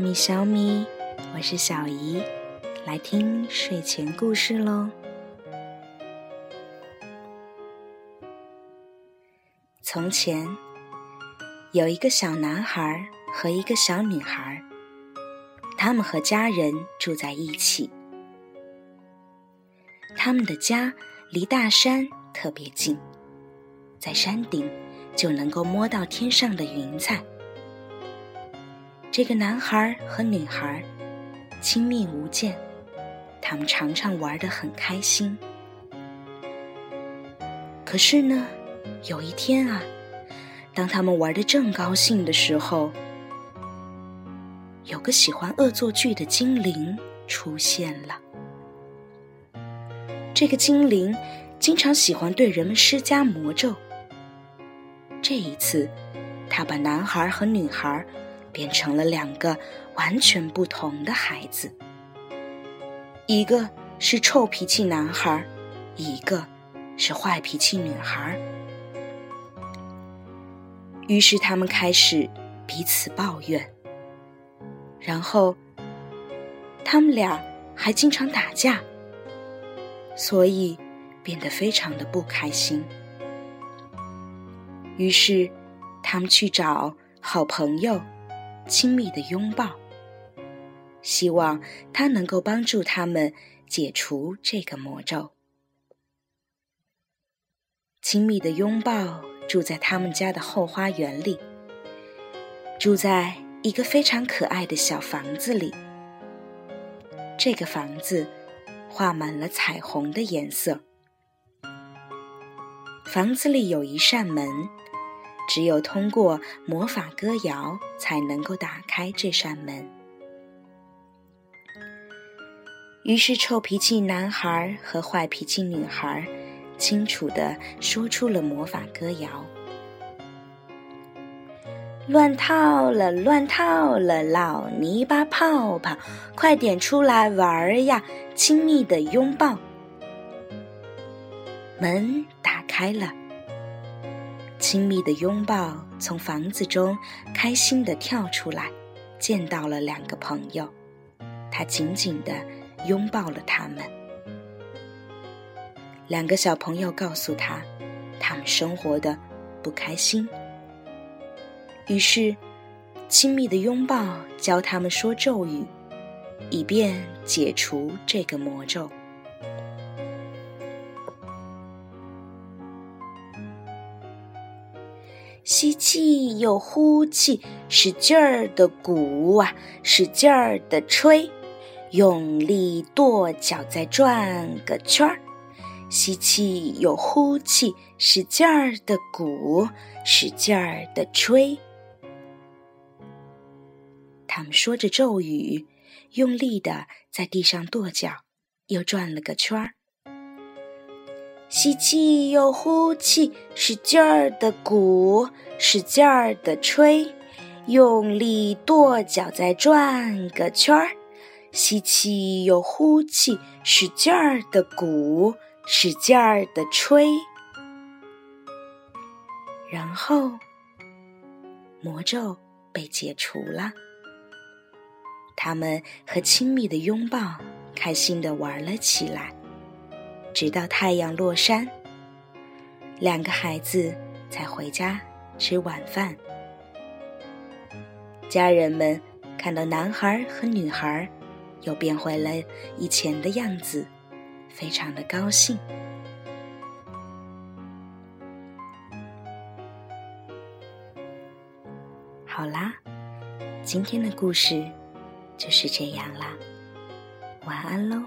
米小米，我是小姨，来听睡前故事喽。从前有一个小男孩和一个小女孩，他们和家人住在一起。他们的家离大山特别近，在山顶就能够摸到天上的云彩。这个男孩和女孩亲密无间，他们常常玩得很开心。可是呢，有一天啊，当他们玩得正高兴的时候，有个喜欢恶作剧的精灵出现了。这个精灵经常喜欢对人们施加魔咒。这一次，他把男孩和女孩。变成了两个完全不同的孩子，一个是臭脾气男孩，一个是坏脾气女孩。于是他们开始彼此抱怨，然后他们俩还经常打架，所以变得非常的不开心。于是他们去找好朋友。亲密的拥抱，希望他能够帮助他们解除这个魔咒。亲密的拥抱住在他们家的后花园里，住在一个非常可爱的小房子里。这个房子画满了彩虹的颜色。房子里有一扇门。只有通过魔法歌谣才能够打开这扇门。于是，臭脾气男孩和坏脾气女孩清楚地说出了魔法歌谣：“乱套了，乱套了，老泥巴泡泡，快点出来玩呀！亲密的拥抱。”门打开了。亲密的拥抱从房子中开心地跳出来，见到了两个朋友，他紧紧地拥抱了他们。两个小朋友告诉他，他们生活的不开心。于是，亲密的拥抱教他们说咒语，以便解除这个魔咒。吸气又呼气，使劲儿的鼓啊，使劲儿的吹，用力跺脚再转个圈儿。吸气又呼气，使劲儿的鼓，使劲儿的吹。他们说着咒语，用力的在地上跺脚，又转了个圈儿。吸气又呼气，使劲儿的鼓，使劲儿的吹，用力跺脚再转个圈儿。吸气又呼气，使劲儿的鼓，使劲儿的吹。然后，魔咒被解除了。他们和亲密的拥抱，开心的玩了起来。直到太阳落山，两个孩子才回家吃晚饭。家人们看到男孩和女孩又变回了以前的样子，非常的高兴。好啦，今天的故事就是这样啦，晚安喽。